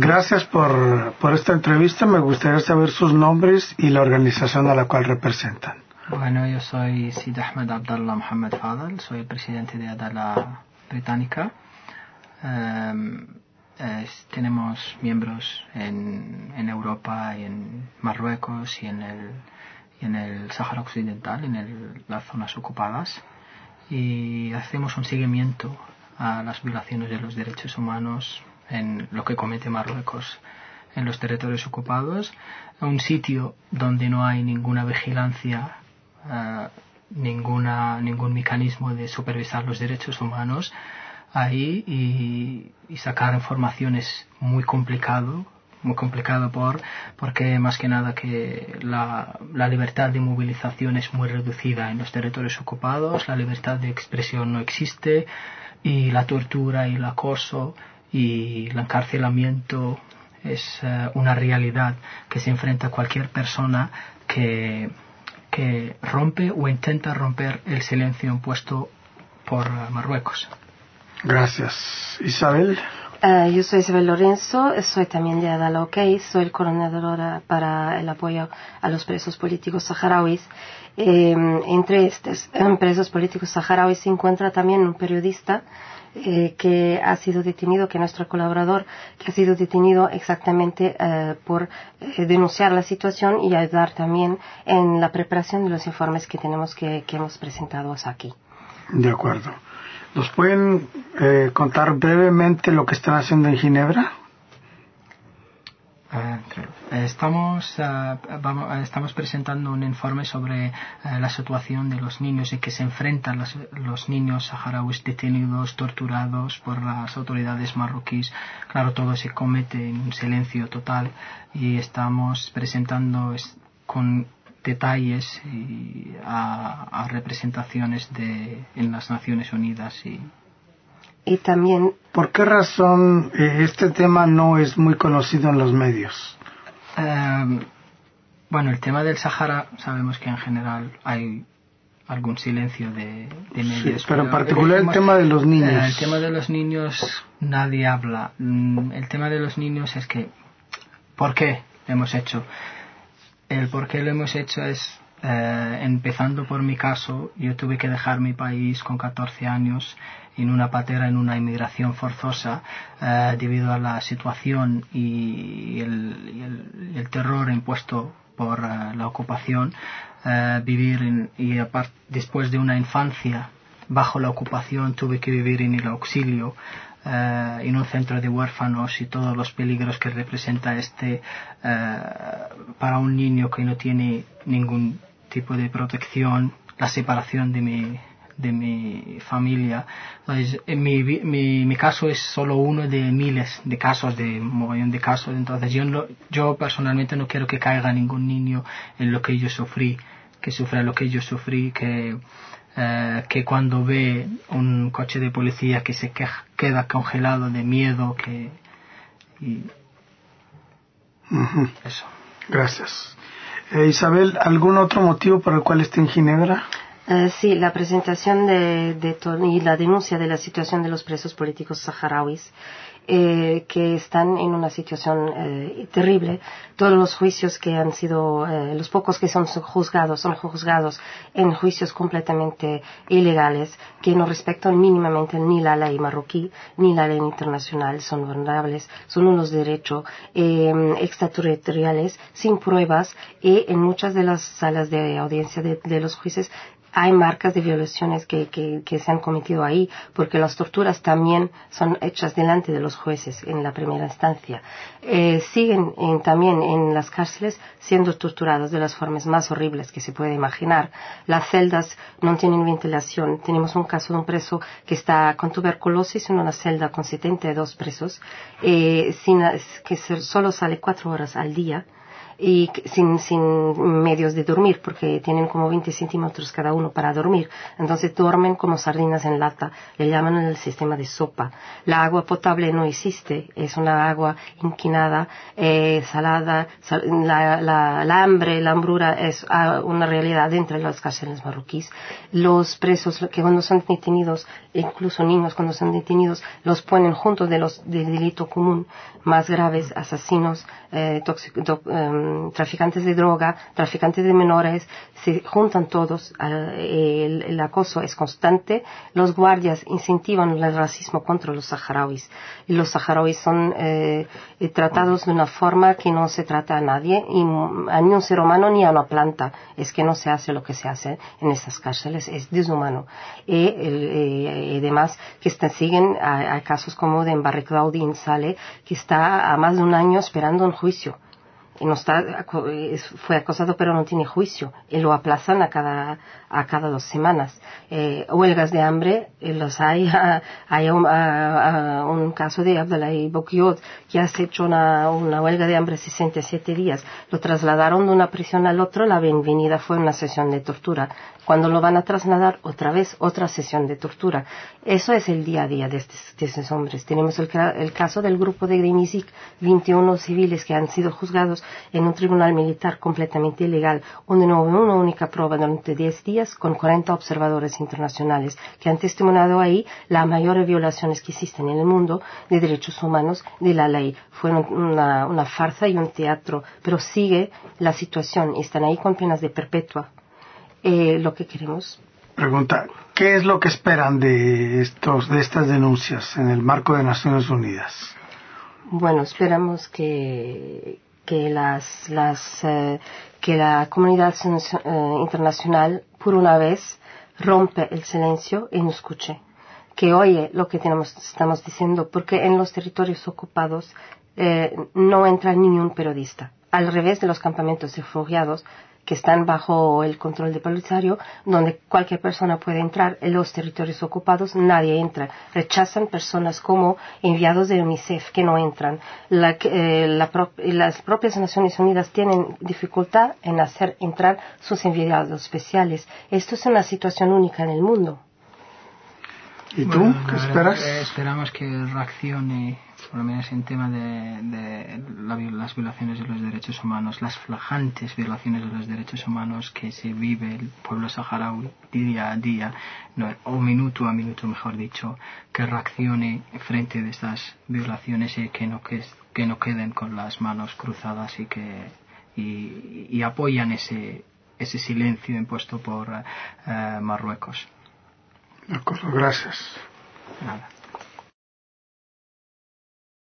Gracias por, por esta entrevista. Me gustaría saber sus nombres y la organización a la cual representan. Bueno, yo soy Sid Ahmed Abdallah Mohammed Fadal, soy el presidente de Adala Británica. Um, es, tenemos miembros en, en, Europa y en Marruecos y en el, y en el Sáhara Occidental, en el, las zonas ocupadas, y hacemos un seguimiento a las violaciones de los derechos humanos en lo que comete Marruecos en los territorios ocupados, un sitio donde no hay ninguna vigilancia, uh, ninguna, ningún mecanismo de supervisar los derechos humanos, ahí y, y sacar informaciones muy complicado muy complicado por porque más que nada que la, libertad de movilización es muy reducida en los territorios ocupados, la libertad de expresión no existe y la tortura y el acoso y el encarcelamiento es uh, una realidad que se enfrenta a cualquier persona que, que rompe o intenta romper el silencio impuesto por uh, Marruecos. Gracias. Isabel. Uh, yo soy Isabel Lorenzo, soy también de Adala OK, soy coordinadora para el apoyo a los presos políticos saharauis. Eh, entre estos eh, presos políticos saharauis se encuentra también un periodista eh, que ha sido detenido, que nuestro colaborador, que ha sido detenido exactamente eh, por eh, denunciar la situación y ayudar también en la preparación de los informes que tenemos que, que hemos presentado aquí. De acuerdo. ¿Nos pueden eh, contar brevemente lo que están haciendo en Ginebra? Estamos, uh, vamos, estamos presentando un informe sobre uh, la situación de los niños y que se enfrentan los, los, niños saharauis detenidos, torturados por las autoridades marroquíes. Claro, todo se comete en un silencio total y estamos presentando con detalles y a, a, representaciones de, en las Naciones Unidas y, y también ¿Por qué razón eh, este tema no es muy conocido en los medios? Eh, bueno, el tema del Sahara sabemos que en general hay algún silencio de, de medios. Sí, pero, pero, en particular el tema, el tema, de los niños. Eh, el tema de los niños nadie habla. Mm, el tema de los niños es que, ¿por qué hemos hecho? El por qué lo hemos hecho es eh, empezando por mi caso, yo tuve que dejar mi país con 14 años en una patera, en una inmigración forzosa, eh, debido a la situación y el, el, terror impuesto por uh, la ocupación, uh, vivir en, y apart, después de una infancia bajo la ocupación tuve que vivir en el auxilio uh, en un centro de huérfanos y todos los peligros que representa este para un niño que no tiene ningún tipo de protección, la separación de mi, de mi familia. Entonces, en mi, mi, mi, caso es solo uno de miles de casos, de mogollón de casos. Entonces, yo, no, yo personalmente no quiero que caiga ningún niño en lo que yo sufrí, que sufra lo que yo sufrí, que, eh, que cuando ve un coche de policía que se queja, queda congelado de miedo, que. Y, uh -huh. Eso. Gracias. Eh, Isabel, ¿algún otro motivo por el cual está en Ginebra? Uh, sí, la presentación de, de y la denuncia de la situación de los presos políticos saharauis eh, que están en una situación eh, terrible. Todos los juicios que han sido, eh, los pocos que son juzgados, son juzgados en juicios completamente ilegales que no respetan mínimamente ni la ley marroquí ni la ley internacional, son vulnerables, son unos derechos extraterritoriales sin pruebas y en muchas de las salas de audiencia de, de los jueces hay marcas de violaciones que, que, que, se han cometido ahí, porque las torturas también son hechas delante de los jueces en la primera instancia. Eh, siguen en, también en las cárceles siendo torturados de las formas más horribles que se puede imaginar. Las celdas no tienen ventilación. Tenemos un caso de un preso que está con tuberculosis en una celda con 72 presos, eh, sin, que solo sale cuatro horas al día y sin, sin medios de dormir, porque tienen como 20 centímetros cada uno para dormir. Entonces duermen como sardinas en lata, le llaman el sistema de sopa. La agua potable no existe, es una agua inquinada, eh, salada, la, la, hambre, la hambrura es ah, una realidad dentro de las cárceles marroquíes. Los presos que cuando son detenidos, incluso niños cuando son detenidos, los ponen juntos de los del delito común más graves, asesinos, eh, em, traficantes de droga, traficantes de menores, se juntan todos, el, acoso es constante, los guardias incentivan el racismo contra los saharauis y los saharauis son eh, tratados de una forma que no se trata a nadie, y a ni un ser humano ni a una planta, es que no se hace lo que se hace en estas cárceles, es deshumano. Y, eh, además que siguen a, casos como de Embarre Claudine Sale, que está a más de un año esperando un juicio no está, fue acosado pero no tiene juicio y lo aplazan a cada, a cada dos semanas. Eh, huelgas de hambre eh, los hay. hay un, un, caso de Abdallah Bokyot que ha hecho una, una huelga de hambre 67 días. Lo trasladaron de una prisión al otro. La bienvenida fue una sesión de tortura. Cuando lo van a trasladar, otra vez, otra sesión de tortura. Eso es el día a día de, estos, de estos hombres. Tenemos el, el, caso del grupo de Grimizik, 21 civiles que han sido juzgados en un tribunal militar completamente ilegal, donde no hubo una única prueba durante 10 días con 40 observadores internacionales que han testimoniado ahí las mayores violaciones que existen en el mundo de derechos humanos de la ley. Fue una, una farsa y un teatro, pero sigue la situación y están ahí con penas de perpetua. Eh, lo que queremos Pregunta, ¿qué es lo que esperan de estos de estas denuncias en el marco de Naciones Unidas? Bueno, esperamos que que las, las eh, que la comunidad eh, internacional por una vez rompe el silencio y nos escuche. Que oye lo que estamos diciendo porque en los territorios ocupados eh, no entra ningún periodista. Al revés de los campamentos refugiados que están bajo el control del Polisario, donde cualquier persona puede entrar en los territorios ocupados, nadie entra. Rechazan personas como enviados de UNICEF que no entran. Eh, las propias Naciones Unidas tienen dificultad en hacer entrar sus enviados especiales. Esto es una situación única en el mundo. ¿Y tú? ¿Qué esperas? esperamos que reaccione por lo menos en tema de, las violaciones de los derechos humanos, las flajantes violaciones de los derechos humanos que se vive el pueblo saharaui día a día, o minuto a minuto, mejor dicho, que reaccione frente de estas violaciones y que no, que, no queden con las manos cruzadas y que y, apoyan ese, ese silencio impuesto por eh, Marruecos. De acuerdo, gracias. Nada.